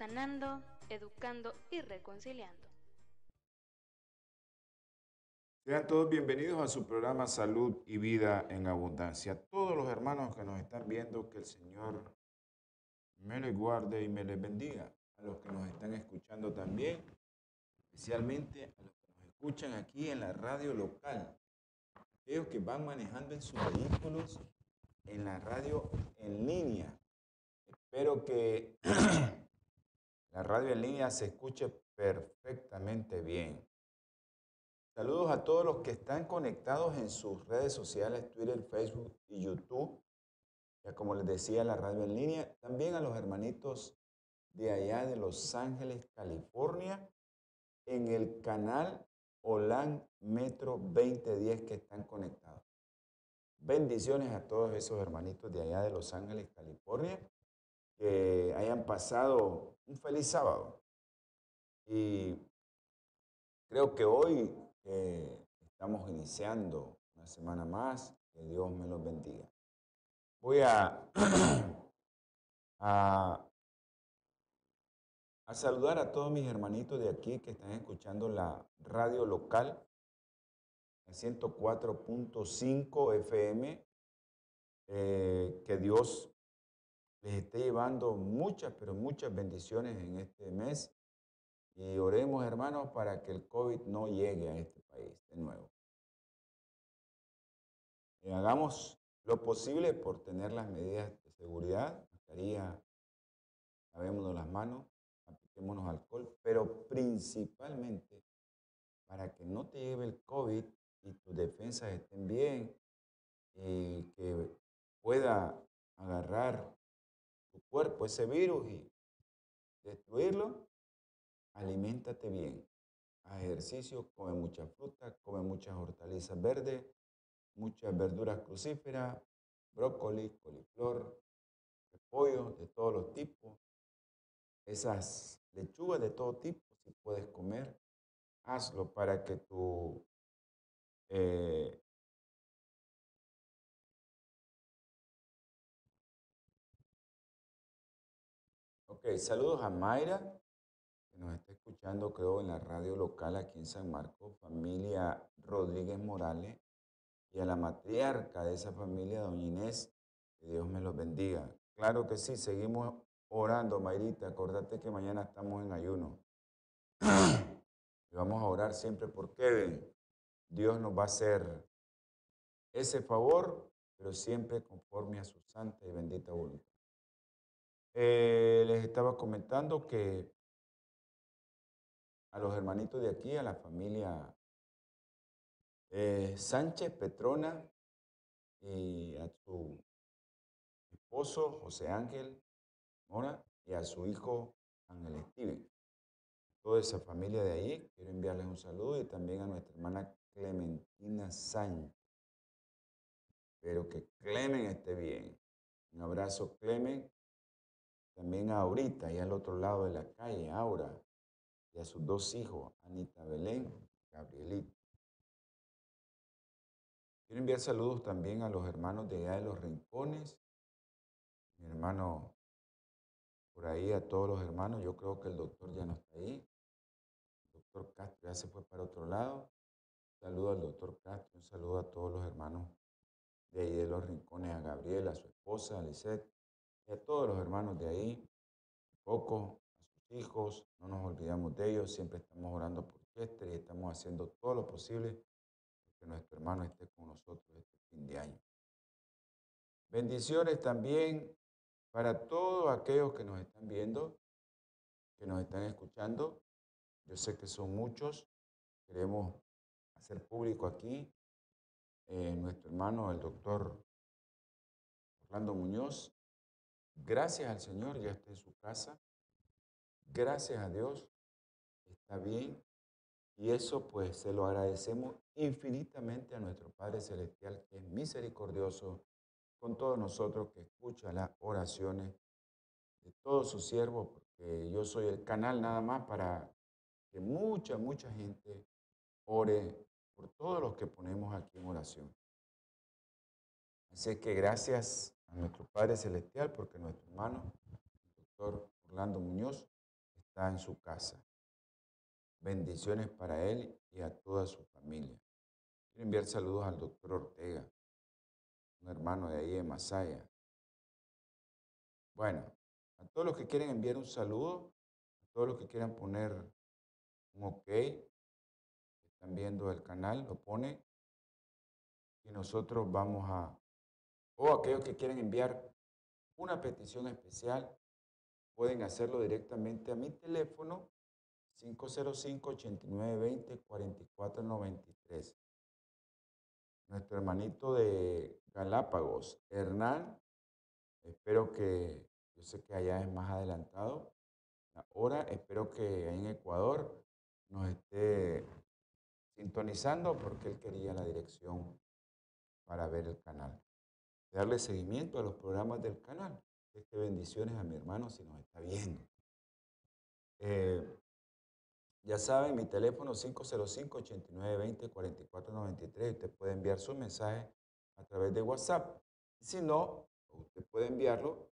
sanando, educando y reconciliando. Sean todos bienvenidos a su programa Salud y Vida en Abundancia. Todos los hermanos que nos están viendo, que el Señor me les guarde y me les bendiga. A los que nos están escuchando también, especialmente a los que nos escuchan aquí en la radio local. Aquellos que van manejando en sus vehículos en la radio en línea. Espero que la radio en línea se escuche perfectamente bien. Saludos a todos los que están conectados en sus redes sociales, Twitter, Facebook y YouTube. Ya como les decía, la radio en línea. También a los hermanitos de allá de Los Ángeles, California, en el canal OLAN Metro 2010 que están conectados. Bendiciones a todos esos hermanitos de allá de Los Ángeles, California, que hayan pasado un feliz sábado. Y creo que hoy eh, estamos iniciando una semana más. Que Dios me los bendiga. Voy a, a, saludar a todos mis hermanitos de aquí que están escuchando la radio local, en 104.5 FM. Eh, que Dios les esté llevando muchas, pero muchas bendiciones en este mes y oremos, hermanos, para que el COVID no llegue a este país de nuevo. Y hagamos lo posible por tener las medidas de seguridad, mascarilla, lavémonos las manos, apliquémonos alcohol, pero principalmente para que no te lleve el COVID y tus defensas estén bien y que pueda agarrar tu cuerpo ese virus y destruirlo, aliméntate bien. Haz ejercicio, come mucha fruta, come muchas hortalizas verdes, muchas verduras crucíferas, brócoli, coliflor, repollo de todos los tipos, esas lechugas de todo tipo, si puedes comer, hazlo para que tu eh, Saludos a Mayra, que nos está escuchando, creo, en la radio local aquí en San Marcos, familia Rodríguez Morales, y a la matriarca de esa familia, doña Inés, que Dios me los bendiga. Claro que sí, seguimos orando, Mayrita, acordate que mañana estamos en ayuno. y vamos a orar siempre porque Dios nos va a hacer ese favor, pero siempre conforme a su santa y bendita voluntad. Eh, les estaba comentando que a los hermanitos de aquí, a la familia eh, Sánchez Petrona y a su esposo José Ángel Mora y a su hijo Ángel Steven. Toda esa familia de ahí, quiero enviarles un saludo y también a nuestra hermana Clementina Sánchez. Espero que Clemen esté bien. Un abrazo, Clemen. También a Aurita, y al otro lado de la calle, Aura, y a sus dos hijos, Anita Belén, Gabrielito. Quiero enviar saludos también a los hermanos de allá de los rincones, mi hermano por ahí, a todos los hermanos. Yo creo que el doctor ya no está ahí. El doctor Castro ya se fue para otro lado. Un saludo al doctor Castro, un saludo a todos los hermanos de ahí de los rincones, a Gabriel, a su esposa, a Lisette, y a todos los hermanos de ahí, Coco, a sus hijos, no nos olvidamos de ellos, siempre estamos orando por Chester y estamos haciendo todo lo posible que nuestro hermano esté con nosotros este fin de año. Bendiciones también para todos aquellos que nos están viendo, que nos están escuchando. Yo sé que son muchos. Queremos hacer público aquí eh, nuestro hermano, el doctor Orlando Muñoz. Gracias al Señor, ya está en su casa. gracias a Dios, está bien. Y eso pues se lo agradecemos infinitamente a nuestro Padre Celestial, que es misericordioso con todos nosotros, que escucha las oraciones de todos sus siervos, porque yo soy el canal nada más para que mucha, mucha gente ore por todos los que ponemos aquí en oración. Así que gracias a nuestro Padre Celestial, porque nuestro hermano, el doctor Orlando Muñoz, está en su casa. Bendiciones para él y a toda su familia. Quiero enviar saludos al doctor Ortega, un hermano de ahí de Masaya. Bueno, a todos los que quieren enviar un saludo, a todos los que quieran poner un ok, están viendo el canal, lo pone y nosotros vamos a, o aquellos que quieren enviar una petición especial, pueden hacerlo directamente a mi teléfono 505-8920-4493. Nuestro hermanito de Galápagos, Hernán, espero que, yo sé que allá es más adelantado, ahora espero que en Ecuador nos esté sintonizando porque él quería la dirección para ver el canal. Darle seguimiento a los programas del canal. Este bendiciones a mi hermano si nos está viendo. Eh, ya saben, mi teléfono 505-8920-4493. Usted puede enviar su mensaje a través de WhatsApp. Si no, usted puede enviarlo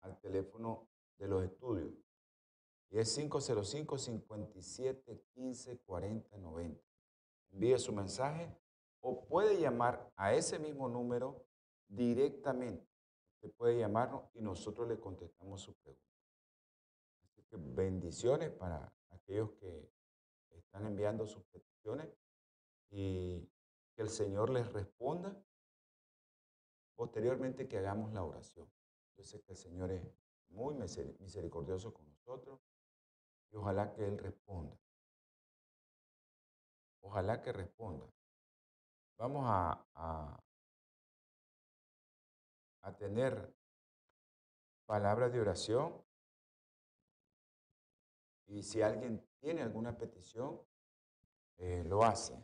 al teléfono de los estudios. Y es 505-5715-4090. Envíe su mensaje o puede llamar a ese mismo número directamente. Usted puede llamarnos y nosotros le contestamos su pregunta. Así que bendiciones para aquellos que están enviando sus peticiones y que el Señor les responda posteriormente que hagamos la oración. Yo sé que el Señor es muy misericordioso con nosotros y ojalá que Él responda. Ojalá que responda. Vamos a, a, a tener palabras de oración y si alguien tiene alguna petición, eh, lo hace.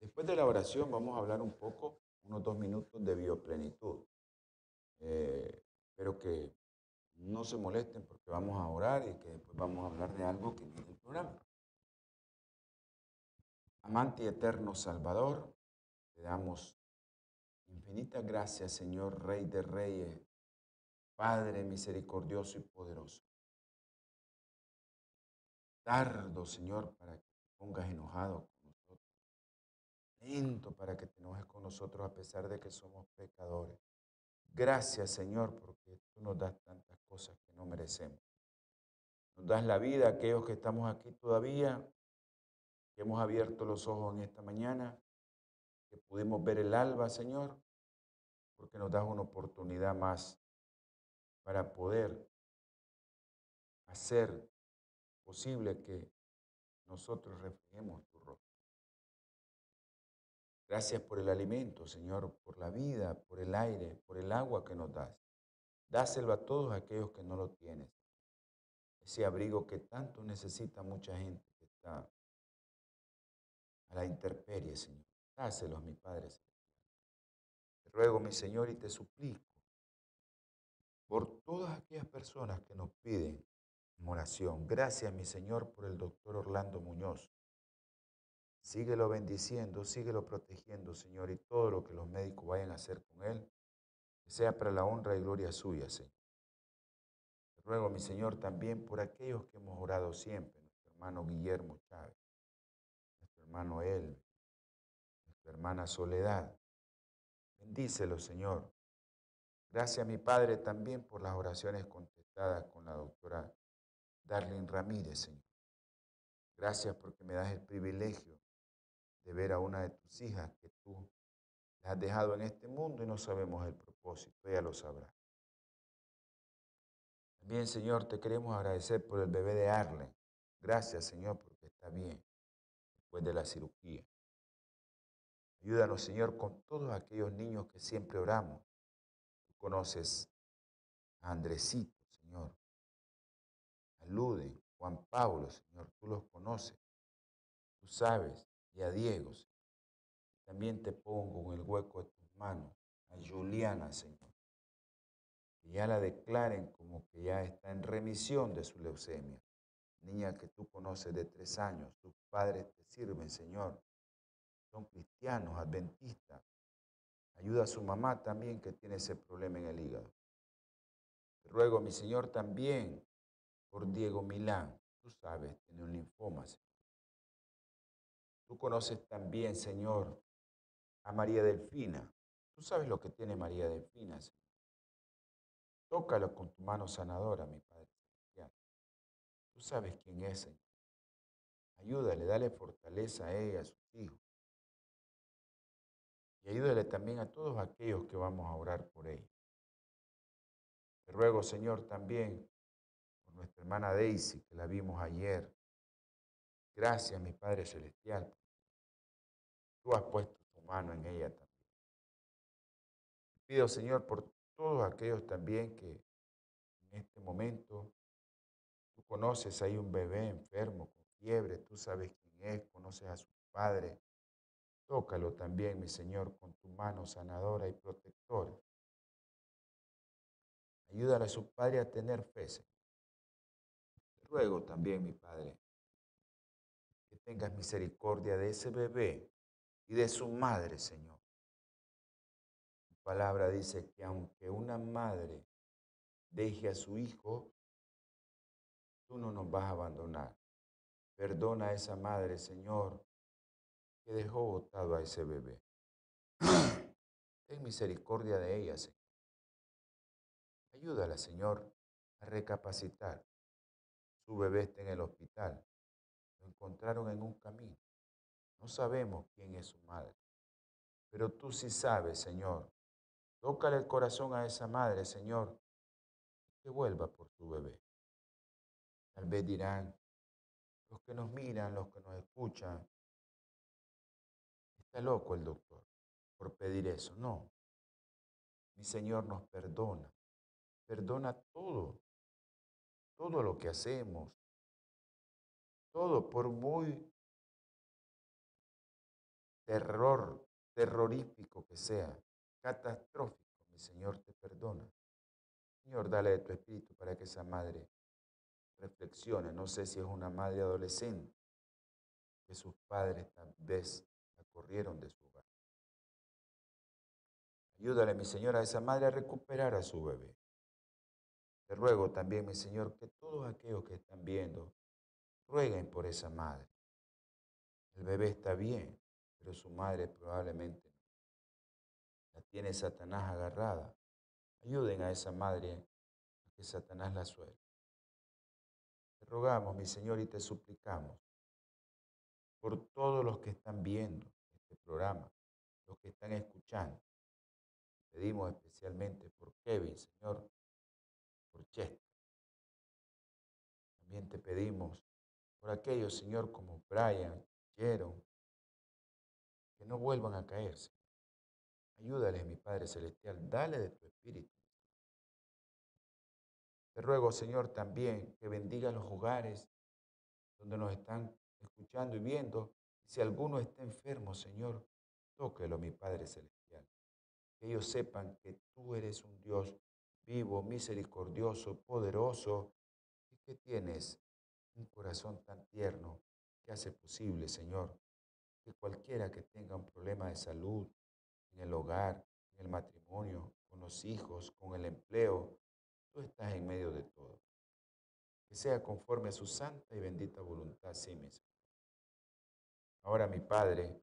Después de la oración vamos a hablar un poco, unos dos minutos de bioplenitud. Eh, que no se molesten porque vamos a orar y que después vamos a hablar de algo que viene el programa. Amante y eterno Salvador, te damos infinitas gracias, Señor, Rey de Reyes, Padre misericordioso y poderoso. Tardo, Señor, para que te pongas enojado con nosotros. Lento para que te enojes con nosotros a pesar de que somos pecadores. Gracias, Señor, porque tú nos das tantas cosas que no merecemos. Nos das la vida a aquellos que estamos aquí todavía, que hemos abierto los ojos en esta mañana, que pudimos ver el alba, Señor, porque nos das una oportunidad más para poder hacer posible que nosotros reflejemos tu rostro. Gracias por el alimento, Señor, por la vida, por el aire, por el agua que nos das. Dáselo a todos aquellos que no lo tienen. Ese abrigo que tanto necesita mucha gente que está a la intemperie, Señor. Dáselo a mi Padre Te ruego, mi Señor, y te suplico por todas aquellas personas que nos piden oración. Gracias, mi Señor, por el doctor Orlando Muñoz. Síguelo bendiciendo, síguelo protegiendo, Señor, y todo lo que los médicos vayan a hacer con él, que sea para la honra y gloria suya, Señor. Te ruego, mi Señor, también por aquellos que hemos orado siempre, nuestro hermano Guillermo Chávez, nuestro hermano nuestra hermana Soledad. Bendícelo, Señor. Gracias, mi Padre, también por las oraciones contestadas con la doctora Darlene Ramírez, Señor. Gracias porque me das el privilegio de ver a una de tus hijas que tú la has dejado en este mundo y no sabemos el propósito, ella lo sabrá. También, Señor, te queremos agradecer por el bebé de Arlen. Gracias, Señor, porque está bien después de la cirugía. Ayúdanos, Señor, con todos aquellos niños que siempre oramos. Tú conoces a Andresito, Señor. Saluden, Juan Pablo, Señor, tú los conoces, tú sabes, y a Diego, Señor. También te pongo en el hueco de tus manos a Juliana, Señor. Que ya la declaren como que ya está en remisión de su leucemia. Niña que tú conoces de tres años, tus padres te sirven, Señor. Son cristianos, adventistas. Ayuda a su mamá también que tiene ese problema en el hígado. Te ruego, mi Señor, también por Diego Milán. Tú sabes, tiene un linfoma, Señor. Tú conoces también, Señor, a María Delfina. Tú sabes lo que tiene María Delfina, Señor. Tócalo con tu mano sanadora, mi Padre Celestial. Tú sabes quién es, Señor. Ayúdale, dale fortaleza a ella, a sus hijos. Y ayúdale también a todos aquellos que vamos a orar por ella. Te ruego, Señor, también por nuestra hermana Daisy, que la vimos ayer. Gracias, mi Padre Celestial. Tú has puesto tu mano en ella también. Pido, Señor, por todos aquellos también que en este momento tú conoces ahí un bebé enfermo con fiebre, tú sabes quién es, conoces a su padre. Tócalo también, mi Señor, con tu mano sanadora y protectora. Ayúdale a su padre a tener fe, Señor. Te ruego también, mi Padre, que tengas misericordia de ese bebé y de su madre, Señor. Tu palabra dice que aunque una madre deje a su hijo, tú no nos vas a abandonar. Perdona a esa madre, Señor, que dejó botado a ese bebé. Ten misericordia de ella, Señor. Ayúdala, Señor, a recapacitar. Su bebé está en el hospital. Lo encontraron en un camino. No sabemos quién es su madre, pero tú sí sabes, Señor. Tócale el corazón a esa madre, Señor, que vuelva por su bebé. Tal vez dirán, los que nos miran, los que nos escuchan, está loco el doctor por pedir eso. No, mi Señor nos perdona, perdona todo, todo lo que hacemos, todo por muy terror, terrorífico que sea, catastrófico, mi Señor te perdona. Señor, dale de tu espíritu para que esa madre reflexione. No sé si es una madre adolescente, que sus padres tal vez corrieron de su hogar. Ayúdale, mi Señor, a esa madre a recuperar a su bebé. Te ruego también, mi Señor, que todos aquellos que están viendo rueguen por esa madre. El bebé está bien, pero su madre probablemente no. La tiene Satanás agarrada. Ayuden a esa madre a que Satanás la suelte. Te rogamos, mi Señor, y te suplicamos por todos los que están viendo este programa, los que están escuchando. Pedimos especialmente por Kevin, Señor, por Chester. También te pedimos por aquellos, Señor, como Brian, Jeron, que no vuelvan a caerse. Ayúdales, mi Padre Celestial, dale de tu espíritu. Te ruego, Señor, también que bendiga los hogares donde nos están escuchando y viendo. Si alguno está enfermo, Señor, tóquelo, mi Padre Celestial. Que ellos sepan que tú eres un Dios vivo, misericordioso, poderoso y que tienes un corazón tan tierno que hace posible, Señor, que cualquiera que tenga un problema de salud en el hogar, en el matrimonio, con los hijos, con el empleo, tú estás en medio de todo. Que sea conforme a su santa y bendita voluntad, sí, mi Señor. Ahora, mi Padre,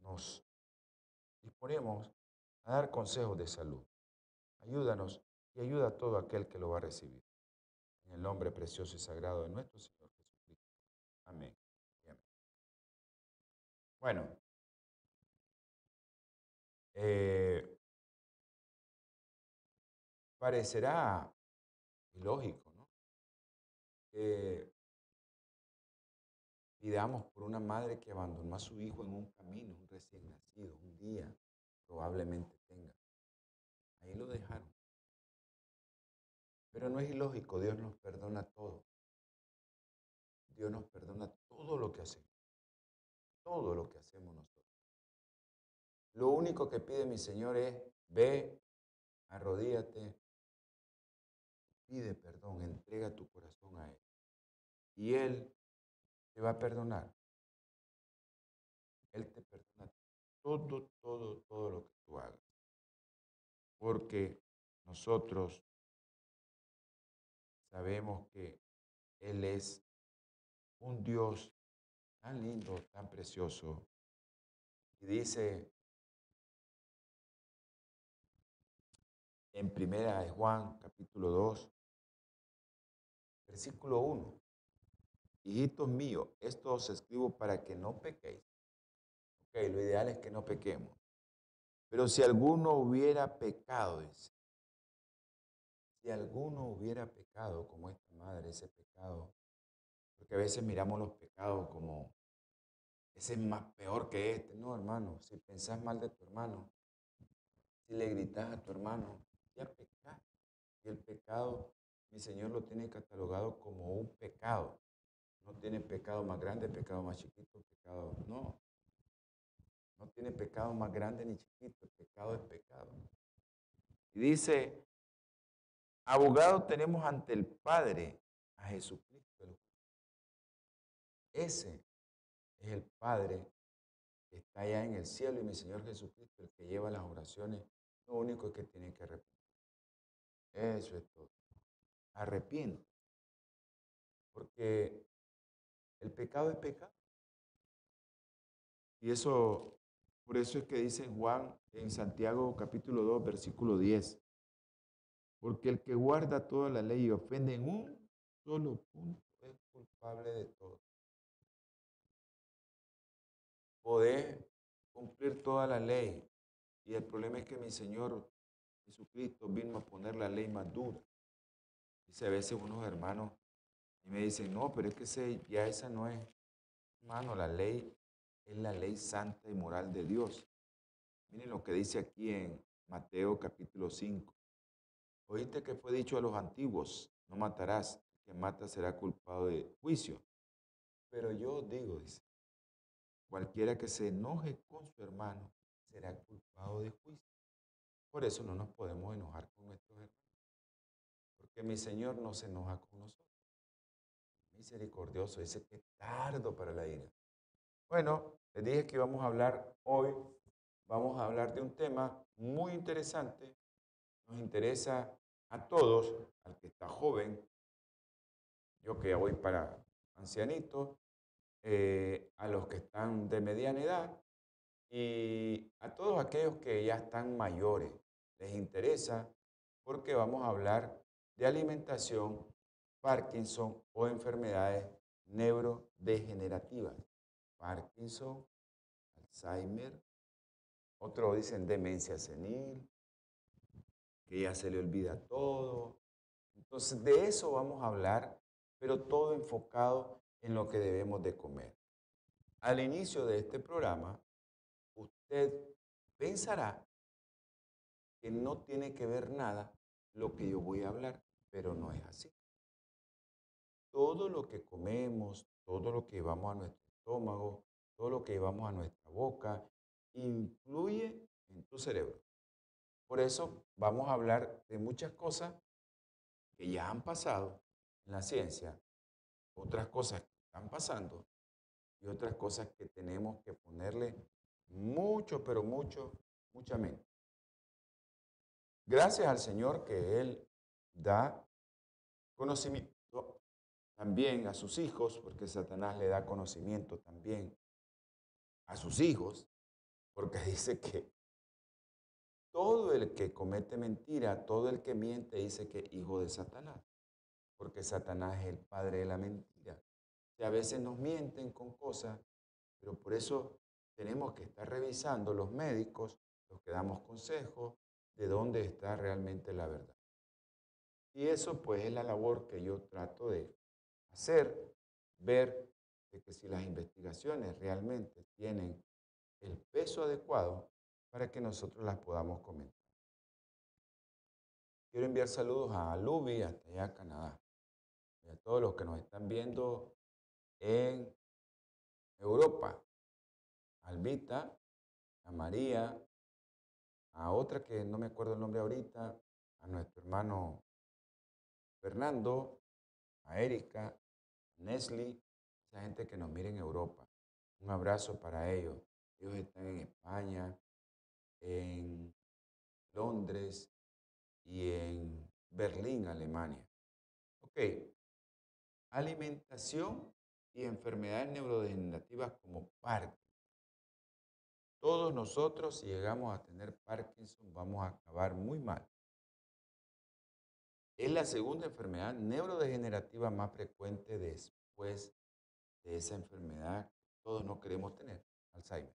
nos disponemos a dar consejos de salud. Ayúdanos y ayuda a todo aquel que lo va a recibir. En el nombre precioso y sagrado de nuestro Señor Jesucristo. Amén. Bueno, eh, parecerá ilógico, ¿no? Pidamos por una madre que abandonó a su hijo en un camino, un recién nacido, un día, probablemente tenga. Ahí lo dejaron. Pero no es ilógico, Dios nos perdona todo. Dios nos perdona todo lo que hacemos. Todo lo que hacemos nosotros. Lo único que pide mi Señor es, ve, arrodíate, pide perdón, entrega tu corazón a Él. Y Él te va a perdonar. Él te perdona todo, todo, todo lo que tú hagas. Porque nosotros sabemos que Él es un Dios tan lindo, tan precioso. Y dice en primera de Juan, capítulo 2, versículo 1. Hijitos míos, esto os escribo para que no pequéis. Ok, lo ideal es que no pequemos. Pero si alguno hubiera pecado, dice, si alguno hubiera pecado como esta madre, ese pecado, porque a veces miramos los pecados como, ese es más peor que este. No, hermano, si pensás mal de tu hermano, si le gritas a tu hermano, ya pecas. Y el pecado, mi Señor lo tiene catalogado como un pecado. No tiene pecado más grande, pecado más chiquito, pecado. No. No tiene pecado más grande ni chiquito. El pecado es pecado. Y dice, abogado tenemos ante el Padre a Jesucristo. Ese es el Padre que está allá en el cielo y mi Señor Jesucristo, el que lleva las oraciones, lo único es que tiene que arrepentir. Eso es todo. Arrepiente. Porque pecado es pecado. Y eso, por eso es que dice Juan en Santiago capítulo 2, versículo 10. Porque el que guarda toda la ley y ofende en un solo punto es culpable de todo. Poder cumplir toda la ley. Y el problema es que mi Señor Jesucristo vino a poner la ley más dura. Dice a veces unos hermanos y me dicen, no, pero es que ya esa no es, hermano, la ley es la ley santa y moral de Dios. Miren lo que dice aquí en Mateo capítulo 5. Oíste que fue dicho a los antiguos, no matarás, el que mata será culpado de juicio. Pero yo digo, dice, cualquiera que se enoje con su hermano será culpado de juicio. Por eso no nos podemos enojar con nuestros hermanos. Porque mi Señor no se enoja con nosotros. Misericordioso, dice que tardo para la ira. Bueno, les dije que íbamos a hablar hoy, vamos a hablar de un tema muy interesante. Nos interesa a todos, al que está joven, yo que voy para ancianito, eh, a los que están de mediana edad y a todos aquellos que ya están mayores les interesa porque vamos a hablar de alimentación, Parkinson o enfermedades neurodegenerativas. Parkinson, Alzheimer, otros dicen demencia senil, que ya se le olvida todo. Entonces de eso vamos a hablar, pero todo enfocado en lo que debemos de comer. Al inicio de este programa usted pensará que no tiene que ver nada lo que yo voy a hablar, pero no es así. Todo lo que comemos, todo lo que llevamos a nuestro estómago, todo lo que llevamos a nuestra boca, influye en tu cerebro. Por eso vamos a hablar de muchas cosas que ya han pasado en la ciencia, otras cosas que están pasando y otras cosas que tenemos que ponerle mucho, pero mucho, mucha mente. Gracias al Señor que Él da conocimiento también a sus hijos, porque Satanás le da conocimiento también a sus hijos, porque dice que todo el que comete mentira, todo el que miente, dice que hijo de Satanás, porque Satanás es el padre de la mentira. Y a veces nos mienten con cosas, pero por eso tenemos que estar revisando los médicos, los que damos consejos, de dónde está realmente la verdad. Y eso pues es la labor que yo trato de hacer, ver de que si las investigaciones realmente tienen el peso adecuado para que nosotros las podamos comentar. Quiero enviar saludos a Luby, hasta allá Canadá, y a todos los que nos están viendo en Europa. Albita, a María, a otra que no me acuerdo el nombre ahorita, a nuestro hermano Fernando, a Erika, a Nestle, esa gente que nos mira en Europa. Un abrazo para ellos. Ellos están en España, en Londres y en Berlín, Alemania. Ok. Alimentación y enfermedades neurodegenerativas como Parkinson. Todos nosotros, si llegamos a tener Parkinson, vamos a acabar muy mal. Es la segunda enfermedad neurodegenerativa más frecuente después de esa enfermedad que todos no queremos tener, Alzheimer.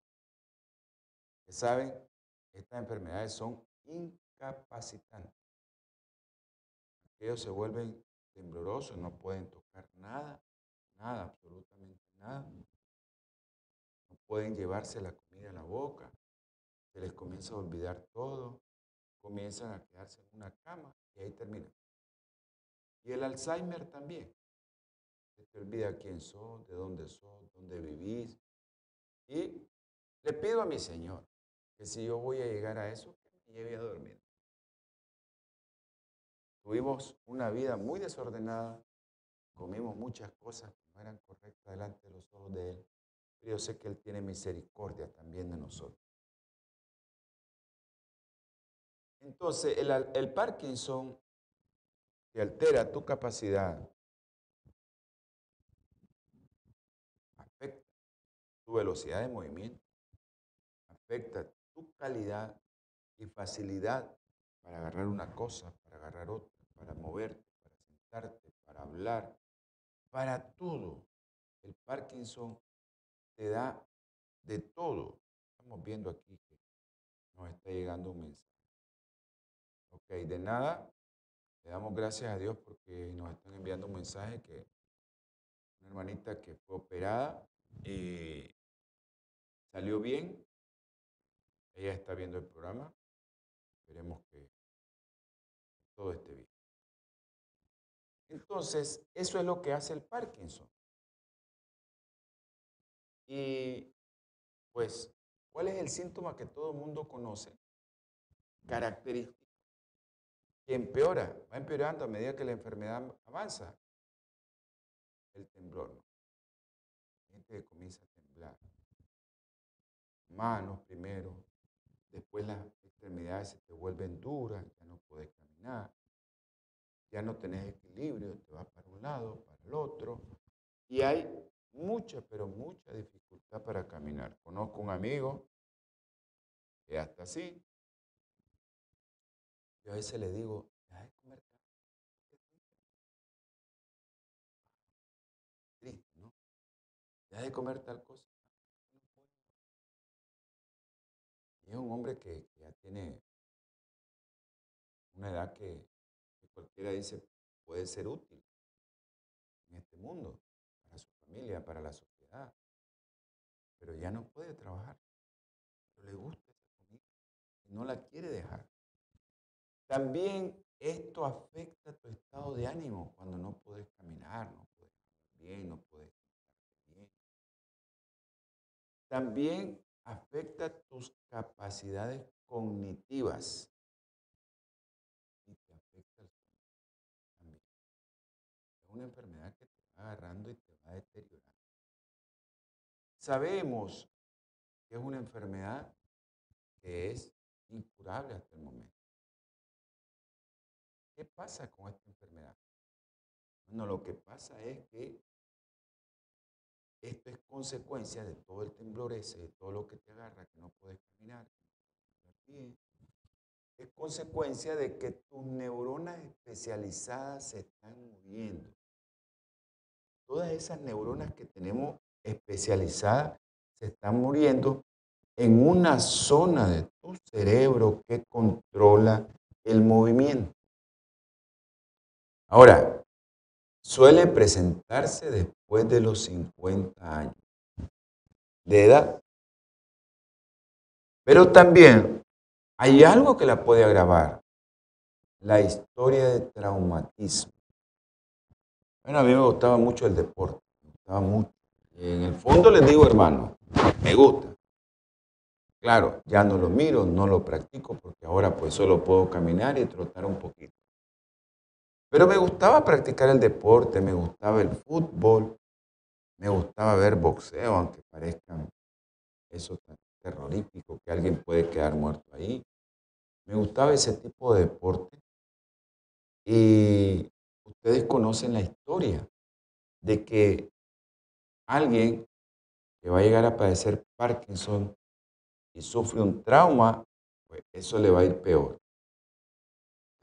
Que saben, estas enfermedades son incapacitantes. Ellos se vuelven temblorosos, no pueden tocar nada, nada, absolutamente nada. No pueden llevarse la comida a la boca. Se les comienza a olvidar todo. Comienzan a quedarse en una cama y ahí termina. Y el Alzheimer también. Se te olvida quién sos, de dónde sos, dónde vivís. Y le pido a mi Señor que si yo voy a llegar a eso, que me lleve a dormir. Tuvimos una vida muy desordenada, comimos muchas cosas que no eran correctas delante de los ojos de Él, pero yo sé que Él tiene misericordia también de nosotros. Entonces, el, el Parkinson te altera tu capacidad, afecta tu velocidad de movimiento, afecta tu calidad y facilidad para agarrar una cosa, para agarrar otra para moverte, para sentarte, para hablar, para todo. El Parkinson te da de todo. Estamos viendo aquí que nos está llegando un mensaje. Ok, de nada, le damos gracias a Dios porque nos están enviando un mensaje que una hermanita que fue operada y salió bien. Ella está viendo el programa. Esperemos que todo esté bien. Entonces, eso es lo que hace el Parkinson. Y pues, ¿cuál es el síntoma que todo el mundo conoce? Característico. Que empeora, va empeorando a medida que la enfermedad avanza. El temblor. La gente comienza a temblar. Manos primero, después las extremidades se te vuelven duras, ya no puedes caminar ya no tenés equilibrio, te vas para un lado, para el otro, y hay mucha, pero mucha dificultad para caminar. Conozco un amigo que hasta así, yo a veces le digo, de comer Triste, ¿no? Deja de comer tal cosa. Y es un hombre que ya tiene una edad que cualquiera dice puede ser útil en este mundo, para su familia, para la sociedad. Pero ya no puede trabajar. Pero le gusta esa comida y no la quiere dejar. También esto afecta tu estado de ánimo cuando no puedes caminar, no puedes hablar bien, no puedes bien. También afecta tus capacidades cognitivas. una enfermedad que te va agarrando y te va deteriorando. Sabemos que es una enfermedad que es incurable hasta el momento. ¿Qué pasa con esta enfermedad? Bueno, lo que pasa es que esto es consecuencia de todo el temblor ese, de todo lo que te agarra, que no puedes caminar. Es consecuencia de que tus neuronas especializadas se están muriendo todas esas neuronas que tenemos especializadas se están muriendo en una zona de tu cerebro que controla el movimiento. Ahora, suele presentarse después de los 50 años de edad. Pero también hay algo que la puede agravar, la historia de traumatismo. Bueno, a mí me gustaba mucho el deporte, me gustaba mucho En el fondo les digo, hermano, me gusta. Claro, ya no lo miro, no lo practico porque ahora pues solo puedo caminar y trotar un poquito. Pero me gustaba practicar el deporte, me gustaba el fútbol, me gustaba ver boxeo, aunque parezca eso tan terrorífico que alguien puede quedar muerto ahí. Me gustaba ese tipo de deporte. Y ustedes conocen la historia de que alguien que va a llegar a padecer Parkinson y sufre un trauma, pues eso le va a ir peor.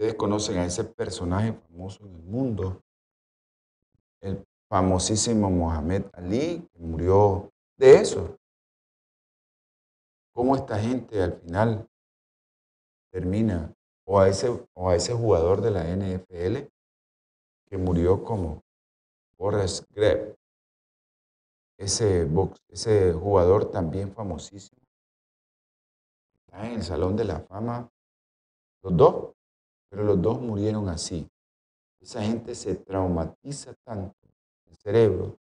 Ustedes conocen a ese personaje famoso en el mundo, el famosísimo Mohamed Ali, que murió de eso. ¿Cómo esta gente al final termina? O a ese, o a ese jugador de la NFL que murió como Boris Greb, ese, ese jugador también famosísimo. Está en el Salón de la Fama, los dos, pero los dos murieron así. Esa gente se traumatiza tanto el cerebro.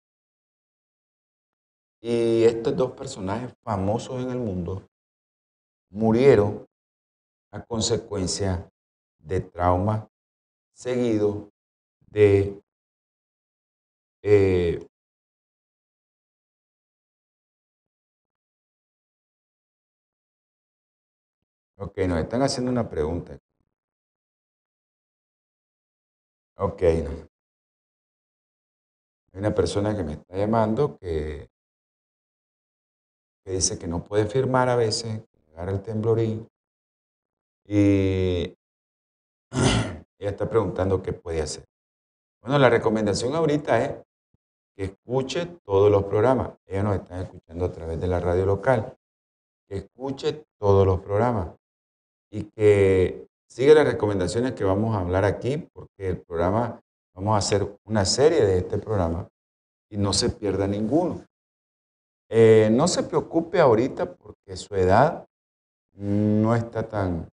Y estos dos personajes famosos en el mundo murieron a consecuencia de trauma seguido de eh, ok, nos están haciendo una pregunta. Ok. Hay una persona que me está llamando que, que dice que no puede firmar a veces, llegar el temblorín. Y ella está preguntando qué puede hacer. Bueno, la recomendación ahorita es que escuche todos los programas. Ella nos está escuchando a través de la radio local. Que escuche todos los programas y que siga las recomendaciones que vamos a hablar aquí, porque el programa, vamos a hacer una serie de este programa y no se pierda ninguno. Eh, no se preocupe ahorita porque su edad no está tan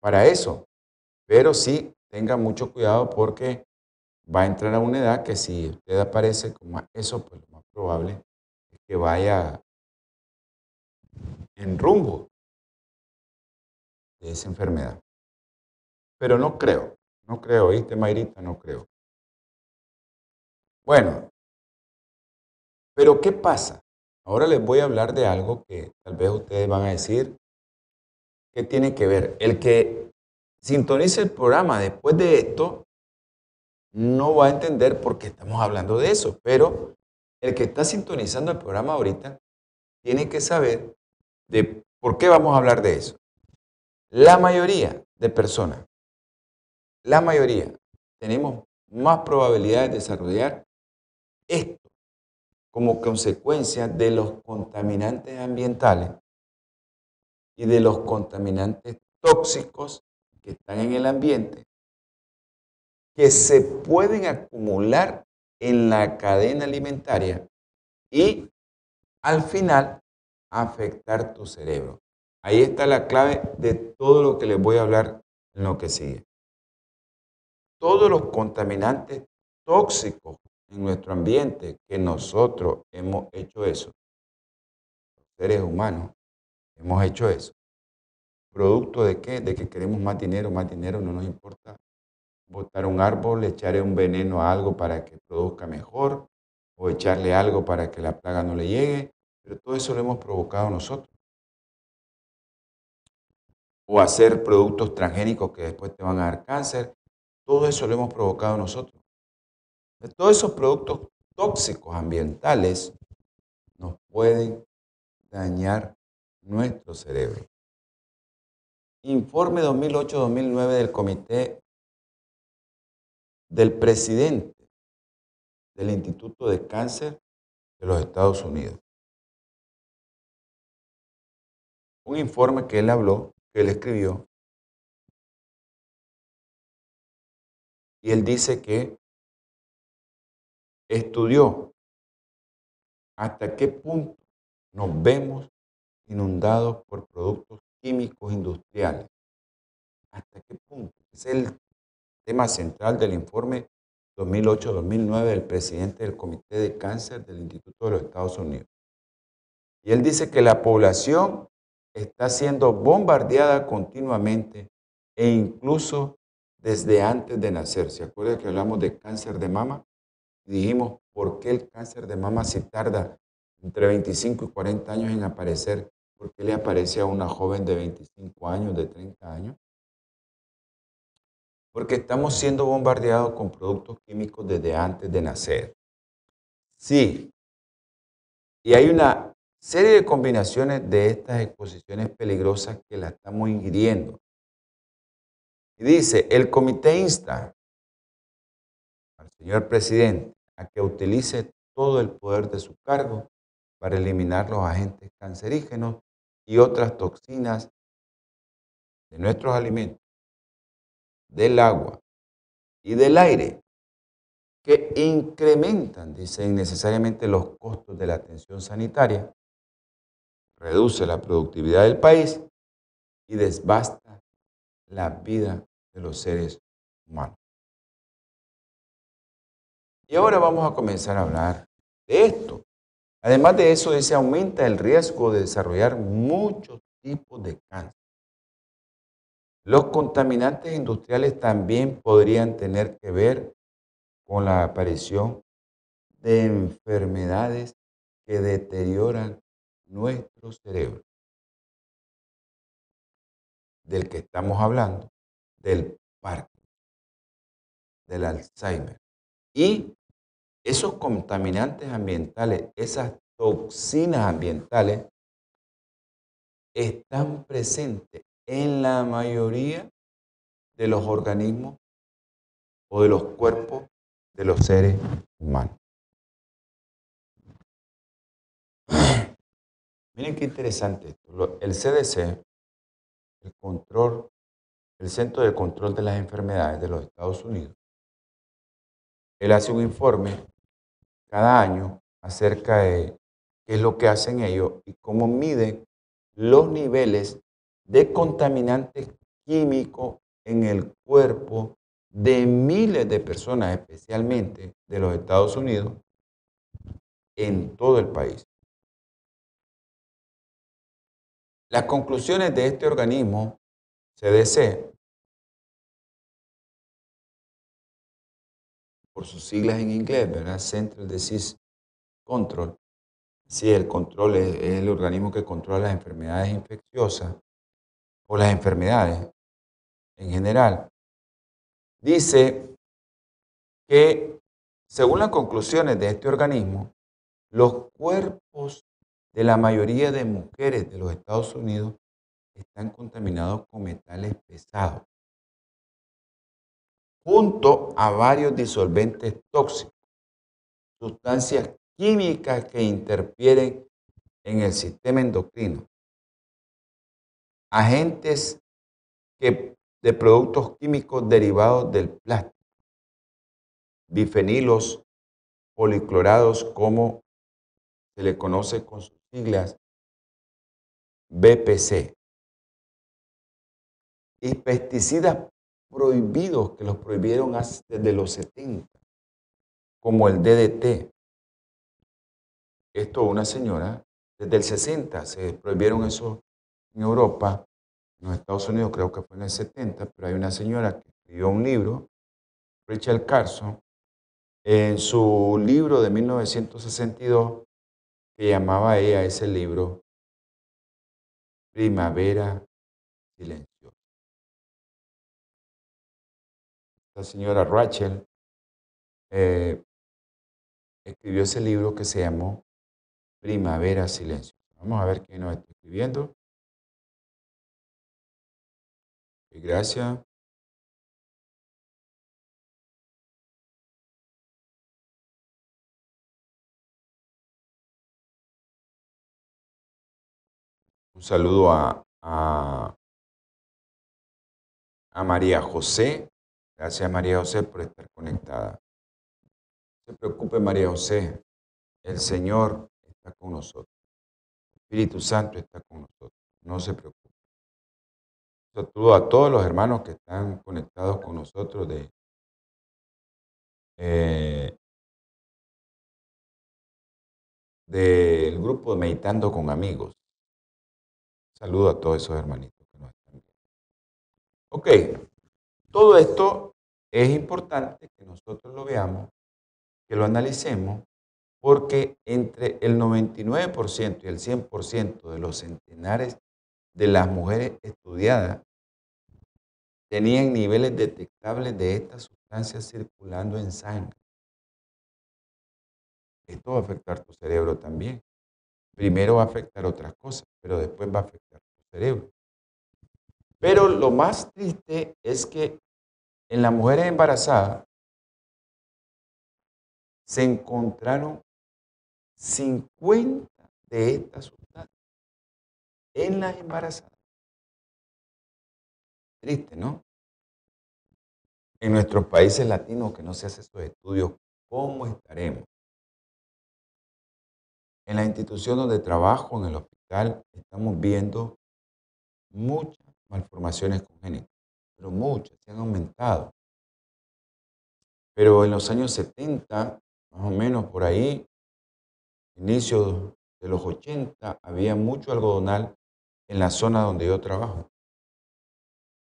para eso, pero sí tenga mucho cuidado porque va a entrar a una edad que si usted aparece como eso, pues lo más probable es que vaya en rumbo de esa enfermedad. Pero no creo, no creo, ¿viste, Mayrita? No creo. Bueno, pero ¿qué pasa? Ahora les voy a hablar de algo que tal vez ustedes van a decir, ¿qué tiene que ver? El que sintonice el programa después de esto no va a entender por qué estamos hablando de eso, pero el que está sintonizando el programa ahorita tiene que saber de por qué vamos a hablar de eso. La mayoría de personas, la mayoría, tenemos más probabilidades de desarrollar esto como consecuencia de los contaminantes ambientales y de los contaminantes tóxicos que están en el ambiente que se pueden acumular en la cadena alimentaria y al final afectar tu cerebro. Ahí está la clave de todo lo que les voy a hablar en lo que sigue. Todos los contaminantes tóxicos en nuestro ambiente que nosotros hemos hecho eso, los seres humanos hemos hecho eso. ¿Producto de qué? De que queremos más dinero, más dinero, no nos importa botar un árbol, echarle un veneno a algo para que produzca mejor, o echarle algo para que la plaga no le llegue, pero todo eso lo hemos provocado nosotros. O hacer productos transgénicos que después te van a dar cáncer, todo eso lo hemos provocado nosotros. Todos esos productos tóxicos ambientales nos pueden dañar nuestro cerebro. Informe 2008-2009 del Comité del presidente del Instituto de Cáncer de los Estados Unidos. Un informe que él habló, que él escribió, y él dice que estudió hasta qué punto nos vemos inundados por productos químicos industriales. ¿Hasta qué punto? Es el tema central del informe 2008-2009 del presidente del Comité de Cáncer del Instituto de los Estados Unidos. Y él dice que la población está siendo bombardeada continuamente e incluso desde antes de nacer. ¿Se acuerda que hablamos de cáncer de mama? dijimos, ¿por qué el cáncer de mama si tarda entre 25 y 40 años en aparecer? ¿Por qué le aparece a una joven de 25 años, de 30 años? Porque estamos siendo bombardeados con productos químicos desde antes de nacer. Sí. Y hay una serie de combinaciones de estas exposiciones peligrosas que la estamos ingiriendo. Y dice, el comité insta al señor presidente a que utilice todo el poder de su cargo para eliminar los agentes cancerígenos y otras toxinas de nuestros alimentos, del agua y del aire que incrementan, dice, innecesariamente los costos de la atención sanitaria, reduce la productividad del país y desbasta la vida de los seres humanos. Y ahora vamos a comenzar a hablar de esto. Además de eso, dice, aumenta el riesgo de desarrollar muchos tipos de cáncer. Los contaminantes industriales también podrían tener que ver con la aparición de enfermedades que deterioran nuestro cerebro. Del que estamos hablando, del Parkinson, del Alzheimer. Y esos contaminantes ambientales, esas toxinas ambientales, están presentes en la mayoría de los organismos o de los cuerpos de los seres humanos. Miren qué interesante esto. El CDC, el control, el Centro de Control de las Enfermedades de los Estados Unidos, él hace un informe cada año acerca de qué es lo que hacen ellos y cómo miden los niveles de contaminantes químicos en el cuerpo de miles de personas, especialmente de los Estados Unidos, en todo el país. Las conclusiones de este organismo, CDC, por sus siglas en inglés, ¿verdad? Central Disease Control. Sí, el control es, el organismo que controla las enfermedades infecciosas o las enfermedades en general. Dice que, según las conclusiones de este organismo, los cuerpos de la mayoría de mujeres de los Estados Unidos están contaminados con metales pesados junto a varios disolventes tóxicos, sustancias químicas que interfieren en el sistema endocrino, agentes de productos químicos derivados del plástico, bifenilos policlorados como se le conoce con sus siglas BPC, y pesticidas prohibidos que los prohibieron desde los 70, como el DDT. Esto una señora, desde el 60 se prohibieron eso en Europa, en los Estados Unidos creo que fue en el 70, pero hay una señora que escribió un libro, Rachel Carson, en su libro de 1962, que llamaba ella ese libro Primavera Silencio. la señora Rachel eh, escribió ese libro que se llamó Primavera Silencio. Vamos a ver quién nos está escribiendo. gracias. Un saludo a, a, María José Gracias María José por estar conectada. No se preocupe María José, el Señor está con nosotros. El Espíritu Santo está con nosotros. No se preocupe. Saludo a todos los hermanos que están conectados con nosotros de, eh, del grupo Meditando con Amigos. Saludo a todos esos hermanitos que nos están viendo. Ok, todo esto es importante que nosotros lo veamos, que lo analicemos, porque entre el 99% y el 100% de los centenares de las mujeres estudiadas tenían niveles detectables de estas sustancias circulando en sangre. Esto va a afectar tu cerebro también. Primero va a afectar otras cosas, pero después va a afectar tu cerebro. Pero lo más triste es que en las mujeres embarazadas se encontraron 50 de estas sustancias en las embarazadas. Triste, ¿no? En nuestros países latinos que no se hacen estos estudios, ¿cómo estaremos? En la institución donde trabajo, en el hospital, estamos viendo muchas malformaciones congénitas, pero muchas, se han aumentado. Pero en los años 70, más o menos por ahí, inicio de los 80, había mucho algodonal en la zona donde yo trabajo.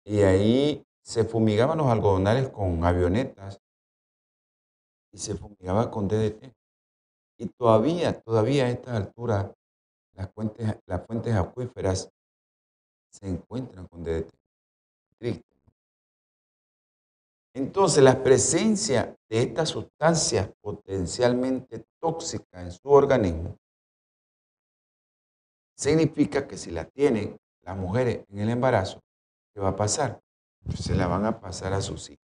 Y ahí se fumigaban los algodonales con avionetas y se fumigaba con DDT. Y todavía, todavía a esta altura, las fuentes, las fuentes acuíferas se encuentran con DDT. Entonces, la presencia de estas sustancias potencialmente tóxicas en su organismo significa que si la tienen las mujeres en el embarazo, ¿qué va a pasar? Se la van a pasar a sus hijos.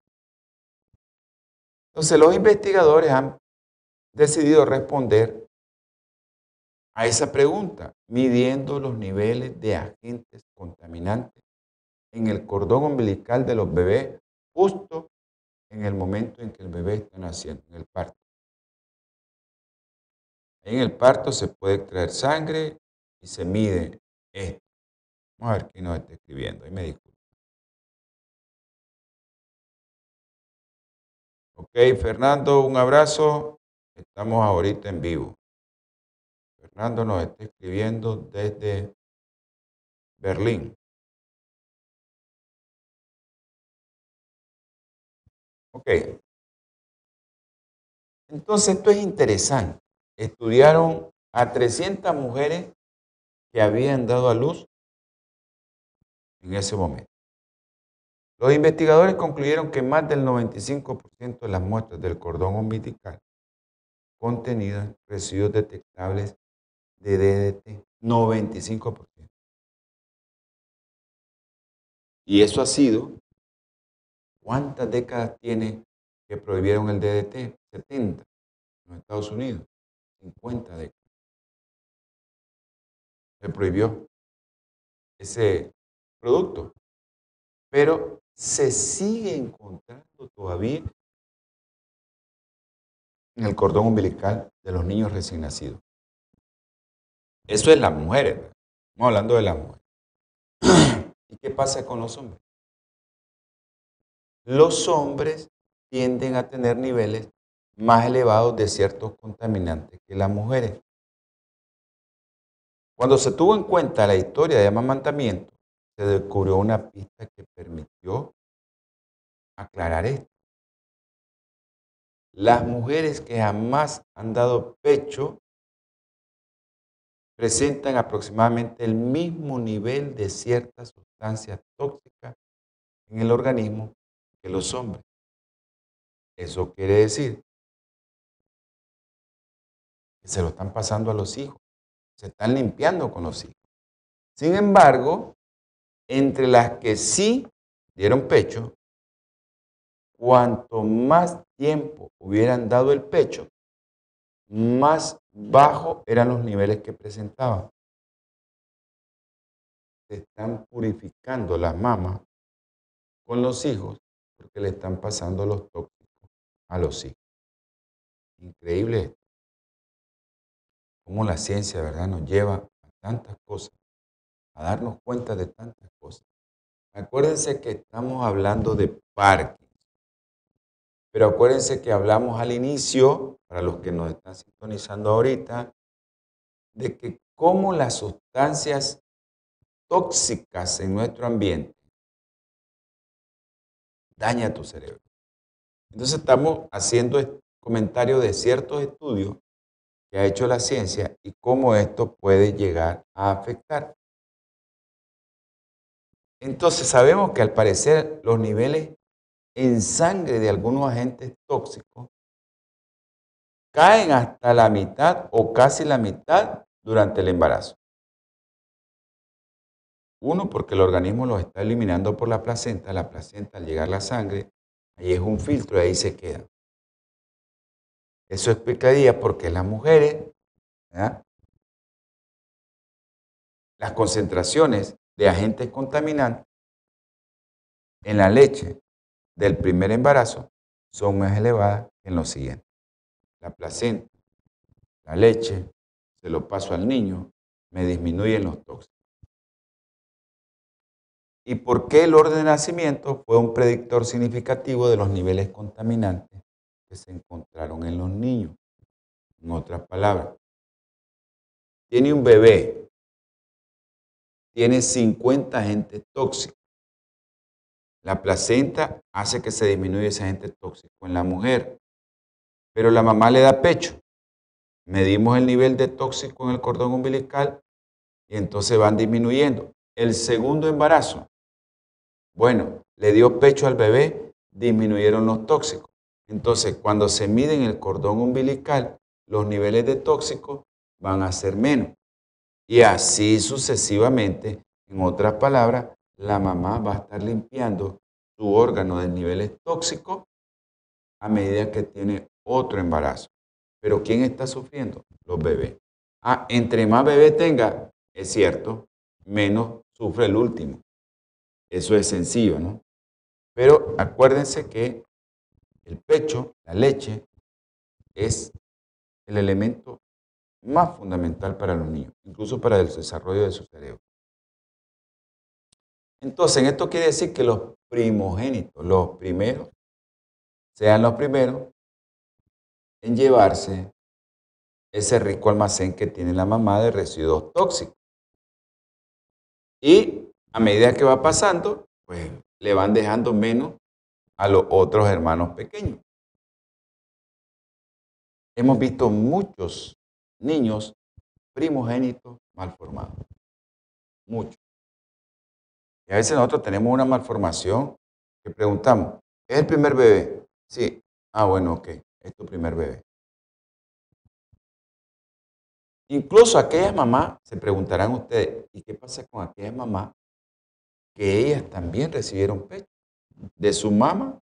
Entonces, los investigadores han decidido responder a esa pregunta, midiendo los niveles de agentes contaminantes en el cordón umbilical de los bebés justo en el momento en que el bebé está naciendo, en el parto. En el parto se puede extraer sangre y se mide esto. Vamos a ver quién nos está escribiendo. Ahí me disculpo. Ok, Fernando, un abrazo. Estamos ahorita en vivo. Fernando nos está escribiendo desde Berlín. Ok. Entonces esto es interesante. Estudiaron a 300 mujeres que habían dado a luz en ese momento. Los investigadores concluyeron que más del 95% de las muestras del cordón umbilical contenían residuos detectables de DDT, 95%. Y eso ha sido ¿Cuántas décadas tiene que prohibieron el DDT? 70 en los Estados Unidos, 50 décadas. Se prohibió ese producto, pero se sigue encontrando todavía en el cordón umbilical de los niños recién nacidos. Eso es las mujeres. Estamos hablando de las mujeres. ¿Y qué pasa con los hombres? los hombres tienden a tener niveles más elevados de ciertos contaminantes que las mujeres. Cuando se tuvo en cuenta la historia de amamantamiento, se descubrió una pista que permitió aclarar esto. Las mujeres que jamás han dado pecho presentan aproximadamente el mismo nivel de ciertas sustancias tóxicas en el organismo que los hombres. Eso quiere decir que se lo están pasando a los hijos, se están limpiando con los hijos. Sin embargo, entre las que sí dieron pecho, cuanto más tiempo hubieran dado el pecho, más bajo eran los niveles que presentaban. Se están purificando las mamas con los hijos porque le están pasando los tóxicos a los hijos. Increíble cómo la ciencia, ¿verdad?, nos lleva a tantas cosas, a darnos cuenta de tantas cosas. Acuérdense que estamos hablando de Parkinson. Pero acuérdense que hablamos al inicio, para los que nos están sintonizando ahorita, de que cómo las sustancias tóxicas en nuestro ambiente daña tu cerebro. Entonces estamos haciendo comentarios de ciertos estudios que ha hecho la ciencia y cómo esto puede llegar a afectar. Entonces sabemos que al parecer los niveles en sangre de algunos agentes tóxicos caen hasta la mitad o casi la mitad durante el embarazo. Uno, porque el organismo los está eliminando por la placenta. La placenta, al llegar la sangre, ahí es un filtro y ahí se queda. Eso explicaría por qué las mujeres, las concentraciones de agentes contaminantes en la leche del primer embarazo son más elevadas que en los siguientes. La placenta, la leche, se lo paso al niño, me disminuyen los tóxicos. ¿Y por qué el orden de nacimiento fue un predictor significativo de los niveles contaminantes que se encontraron en los niños? En otras palabras, tiene un bebé, tiene 50 agentes tóxicos. La placenta hace que se disminuya ese agente tóxico en la mujer, pero la mamá le da pecho. Medimos el nivel de tóxico en el cordón umbilical y entonces van disminuyendo. El segundo embarazo, bueno, le dio pecho al bebé, disminuyeron los tóxicos. Entonces, cuando se mide en el cordón umbilical, los niveles de tóxicos van a ser menos. Y así sucesivamente, en otras palabras, la mamá va a estar limpiando su órgano de niveles tóxicos a medida que tiene otro embarazo. Pero ¿quién está sufriendo? Los bebés. Ah, entre más bebé tenga, es cierto, menos sufre el último. Eso es sencillo, ¿no? Pero acuérdense que el pecho, la leche, es el elemento más fundamental para los niños, incluso para el desarrollo de su cerebro. Entonces, esto quiere decir que los primogénitos, los primeros, sean los primeros en llevarse ese rico almacén que tiene la mamá de residuos tóxicos. Y a medida que va pasando, pues le van dejando menos a los otros hermanos pequeños. Hemos visto muchos niños primogénitos malformados. Muchos. Y a veces nosotros tenemos una malformación que preguntamos, ¿es el primer bebé? Sí. Ah, bueno, ok es tu primer bebé. Incluso aquellas mamás, se preguntarán ustedes, ¿y qué pasa con aquellas mamás que ellas también recibieron pecho? De su mamá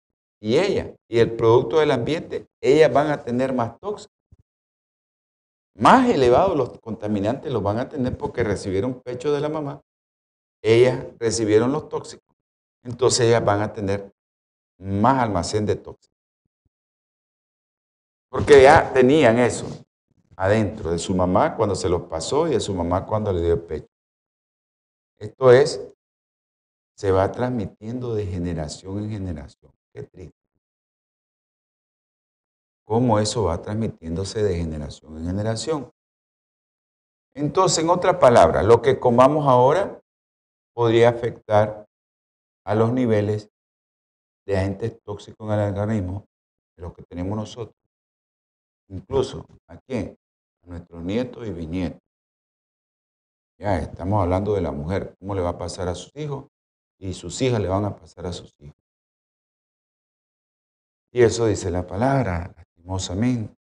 y ella. Y el producto del ambiente, ellas van a tener más tóxicos. Más elevados los contaminantes los van a tener porque recibieron pecho de la mamá. Ellas recibieron los tóxicos. Entonces ellas van a tener más almacén de tóxicos. Porque ya tenían eso adentro de su mamá cuando se los pasó y de su mamá cuando le dio el pecho. Esto es, se va transmitiendo de generación en generación. Qué triste. ¿Cómo eso va transmitiéndose de generación en generación? Entonces, en otra palabra, lo que comamos ahora podría afectar a los niveles de agentes tóxicos en el organismo de los que tenemos nosotros incluso a quién, a nuestros nietos y bisnietos. Ya estamos hablando de la mujer, cómo le va a pasar a sus hijos y sus hijas le van a pasar a sus hijos. Y eso dice la palabra, lastimosamente.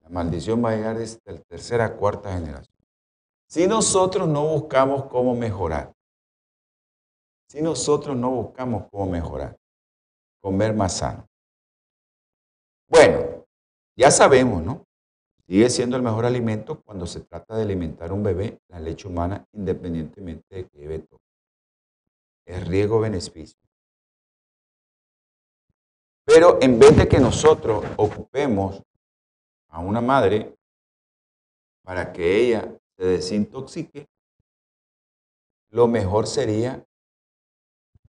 La maldición va a llegar desde la tercera a cuarta generación. Si nosotros no buscamos cómo mejorar, si nosotros no buscamos cómo mejorar, comer más sano. Bueno, ya sabemos, ¿no? Sigue siendo el mejor alimento cuando se trata de alimentar a un bebé, la leche humana, independientemente de que lleve todo. Es riego-beneficio. Pero en vez de que nosotros ocupemos a una madre para que ella se desintoxique, lo mejor sería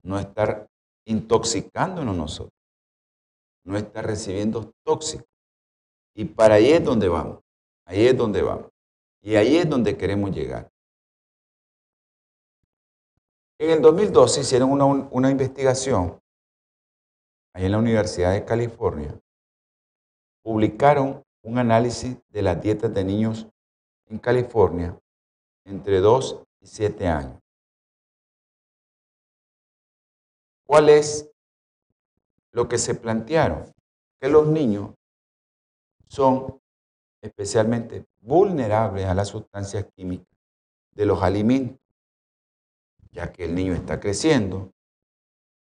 no estar intoxicándonos nosotros. no está recibiendo tóxicos. Y para ahí es donde vamos. Ahí es donde vamos. Y ahí es donde queremos llegar. En el 2012 hicieron una, una investigación ahí en la Universidad de California. Publicaron un análisis de las dietas de niños en California entre 2 y 7 años. ¿Cuál es lo que se plantearon? Que los niños son especialmente vulnerables a las sustancias químicas de los alimentos, ya que el niño está creciendo,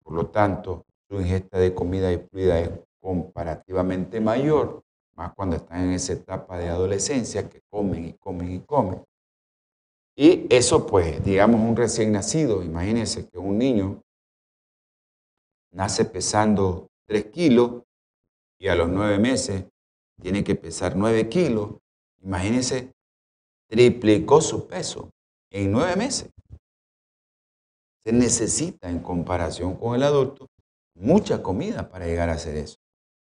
por lo tanto, su ingesta de comida y fluida es comparativamente mayor, más cuando están en esa etapa de adolescencia que comen y comen y comen. Y eso, pues, digamos, un recién nacido, imagínense que un niño nace pesando 3 kilos y a los 9 meses tiene que pesar 9 kilos. Imagínense, triplicó su peso en 9 meses. Se necesita, en comparación con el adulto, mucha comida para llegar a hacer eso.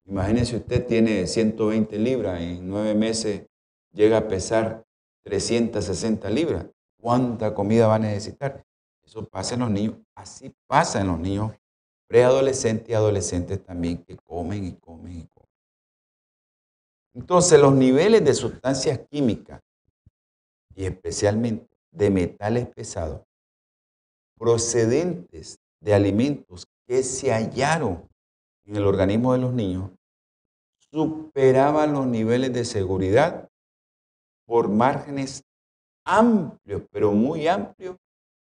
Imagínense, usted tiene 120 libras, en 9 meses llega a pesar 360 libras. ¿Cuánta comida va a necesitar? Eso pasa en los niños, así pasa en los niños preadolescentes y adolescentes también que comen y comen y comen. Entonces, los niveles de sustancias químicas y especialmente de metales pesados procedentes de alimentos que se hallaron en el organismo de los niños superaban los niveles de seguridad por márgenes amplios, pero muy amplios,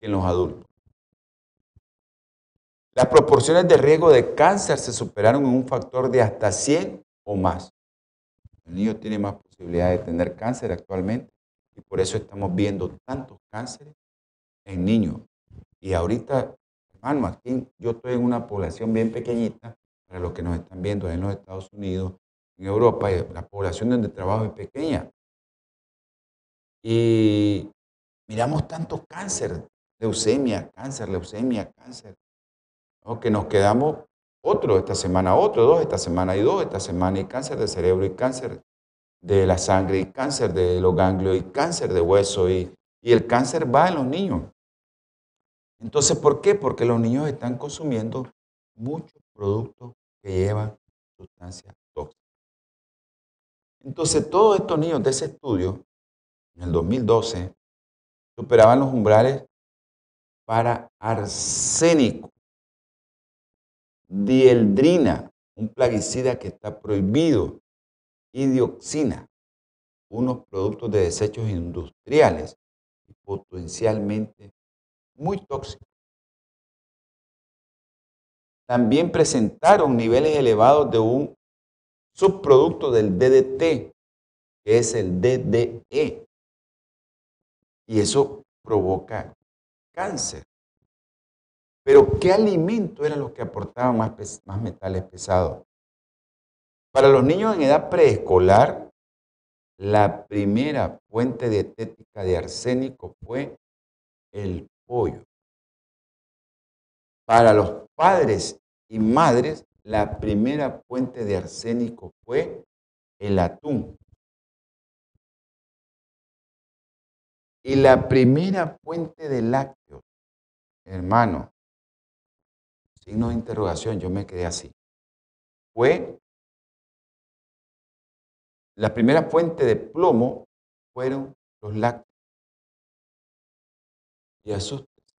en los adultos. Las proporciones de riesgo de cáncer se superaron en un factor de hasta 100 o más. El niño tiene más posibilidad de tener cáncer actualmente y por eso estamos viendo tantos cánceres en niños. Y ahorita, hermano, aquí yo estoy en una población bien pequeñita, para los que nos están viendo en los Estados Unidos, en Europa, la población donde trabajo es pequeña. Y miramos tantos cáncer, leucemia, cáncer, leucemia, cáncer, que nos quedamos otro esta semana, otro, dos, esta semana y dos, esta semana y cáncer de cerebro y cáncer de la sangre y cáncer de los ganglios y cáncer de hueso y, y el cáncer va en los niños. Entonces, ¿por qué? Porque los niños están consumiendo muchos productos que llevan sustancias. Entonces, todos estos niños de ese estudio, en el 2012, superaban los umbrales para arsénico, dieldrina, un plaguicida que está prohibido, y dioxina, unos productos de desechos industriales potencialmente muy tóxicos. También presentaron niveles elevados de un subproducto del DDT, que es el DDE. Y eso provoca cáncer. Pero ¿qué alimento era lo que aportaba más, más metales pesados? Para los niños en edad preescolar, la primera fuente dietética de arsénico fue el pollo. Para los padres y madres, la primera fuente de arsénico fue el atún. Y la primera fuente de lácteos, hermano, signo de interrogación, yo me quedé así, fue la primera fuente de plomo fueron los lácteos. Y asustes.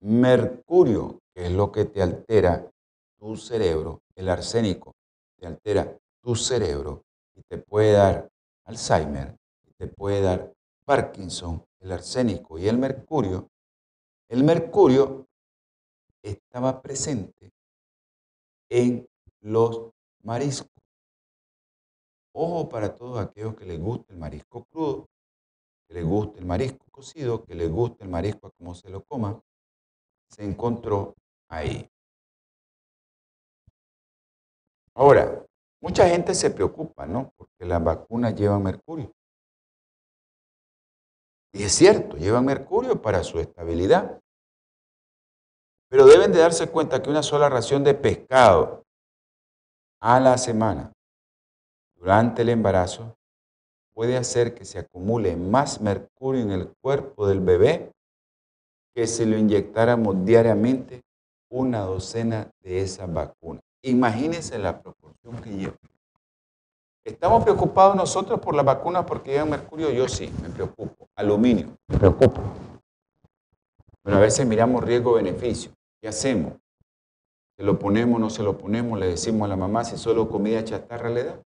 Mercurio, que es lo que te altera tu cerebro, el arsénico te altera tu cerebro y te puede dar Alzheimer, te puede dar Parkinson, el arsénico y el mercurio. El mercurio estaba presente en los mariscos. Ojo para todos aquellos que les guste el marisco crudo, que les guste el marisco cocido, que les guste el marisco como se lo coma, se encontró ahí. Ahora, mucha gente se preocupa, ¿no? Porque las vacunas llevan mercurio. Y es cierto, llevan mercurio para su estabilidad. Pero deben de darse cuenta que una sola ración de pescado a la semana durante el embarazo puede hacer que se acumule más mercurio en el cuerpo del bebé que si lo inyectáramos diariamente una docena de esas vacunas. Imagínense la proporción que lleva. ¿Estamos preocupados nosotros por las vacunas porque llevan mercurio? Yo sí, me preocupo. Aluminio, me preocupo. Pero a veces miramos riesgo-beneficio. ¿Qué hacemos? ¿Se lo ponemos, no se lo ponemos? Le decimos a la mamá si solo comida chatarra le da.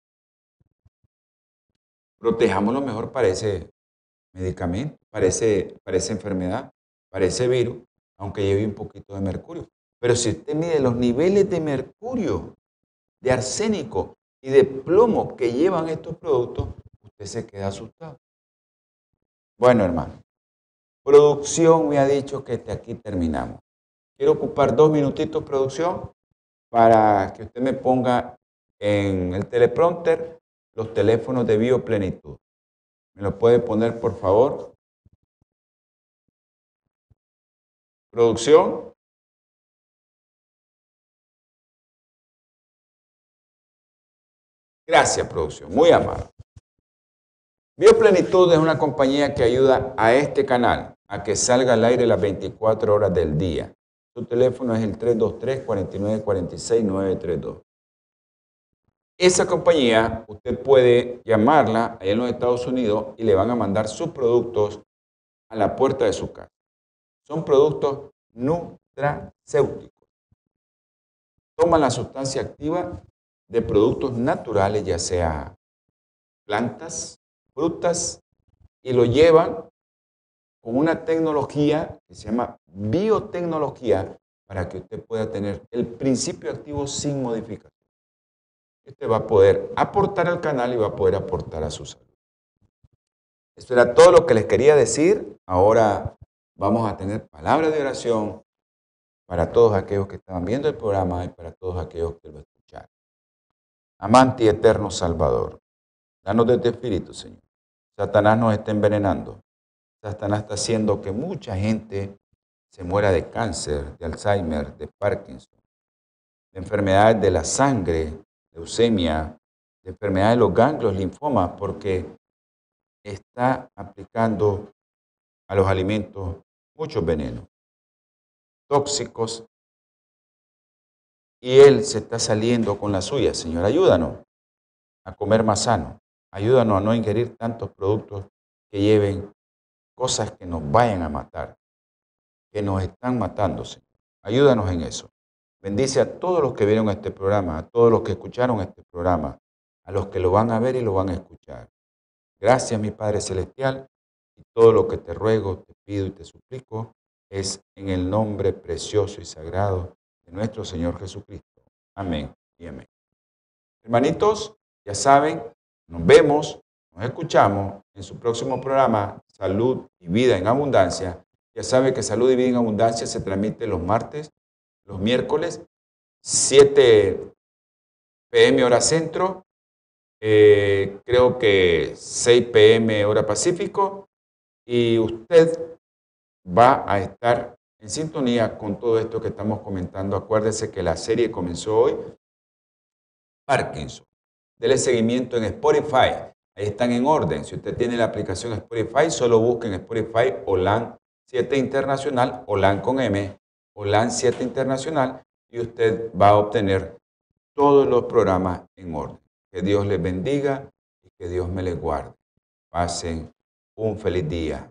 Protejámoslo mejor para ese medicamento, para, para esa enfermedad, para ese virus, aunque lleve un poquito de mercurio. Pero si usted mide los niveles de mercurio, de arsénico y de plomo que llevan estos productos, usted se queda asustado. Bueno, hermano, producción me ha dicho que aquí terminamos. Quiero ocupar dos minutitos, producción, para que usted me ponga en el teleprompter los teléfonos de bioplenitud. ¿Me lo puede poner, por favor? Producción. Gracias, producción. Muy amable. Bioplenitud es una compañía que ayuda a este canal a que salga al aire las 24 horas del día. Su teléfono es el 323-4946-932. Esa compañía, usted puede llamarla allá en los Estados Unidos y le van a mandar sus productos a la puerta de su casa. Son productos nutracéuticos. Toman la sustancia activa de productos naturales, ya sea plantas, frutas, y lo llevan con una tecnología que se llama biotecnología para que usted pueda tener el principio activo sin modificación. Usted va a poder aportar al canal y va a poder aportar a su salud. Esto era todo lo que les quería decir. Ahora vamos a tener palabras de oración para todos aquellos que estaban viendo el programa y para todos aquellos que lo escucharon. Amante y eterno Salvador, danos de tu espíritu, Señor. Satanás nos está envenenando. Satanás está haciendo que mucha gente se muera de cáncer, de Alzheimer, de Parkinson, de enfermedades de la sangre, leucemia, de enfermedades de los ganglios, linfomas, porque está aplicando a los alimentos muchos venenos tóxicos y él se está saliendo con la suya. Señor, ayúdanos a comer más sano. Ayúdanos a no ingerir tantos productos que lleven cosas que nos vayan a matar, que nos están matando, Señor. Ayúdanos en eso. Bendice a todos los que vieron este programa, a todos los que escucharon este programa, a los que lo van a ver y lo van a escuchar. Gracias, mi Padre Celestial, y todo lo que te ruego, te pido y te suplico es en el nombre precioso y sagrado nuestro Señor Jesucristo. Amén y amén. Hermanitos, ya saben, nos vemos, nos escuchamos en su próximo programa Salud y Vida en Abundancia. Ya sabe que Salud y Vida en Abundancia se transmite los martes, los miércoles, 7 pm hora centro, eh, creo que 6 pm hora pacífico, y usted va a estar en sintonía con todo esto que estamos comentando. Acuérdese que la serie comenzó hoy. Parkinson. Dele seguimiento en Spotify. Ahí están en orden. Si usted tiene la aplicación Spotify, solo busque en Spotify OLAN 7 Internacional, OLAN con M, OLAN 7 Internacional, y usted va a obtener todos los programas en orden. Que Dios les bendiga y que Dios me les guarde. Pasen un feliz día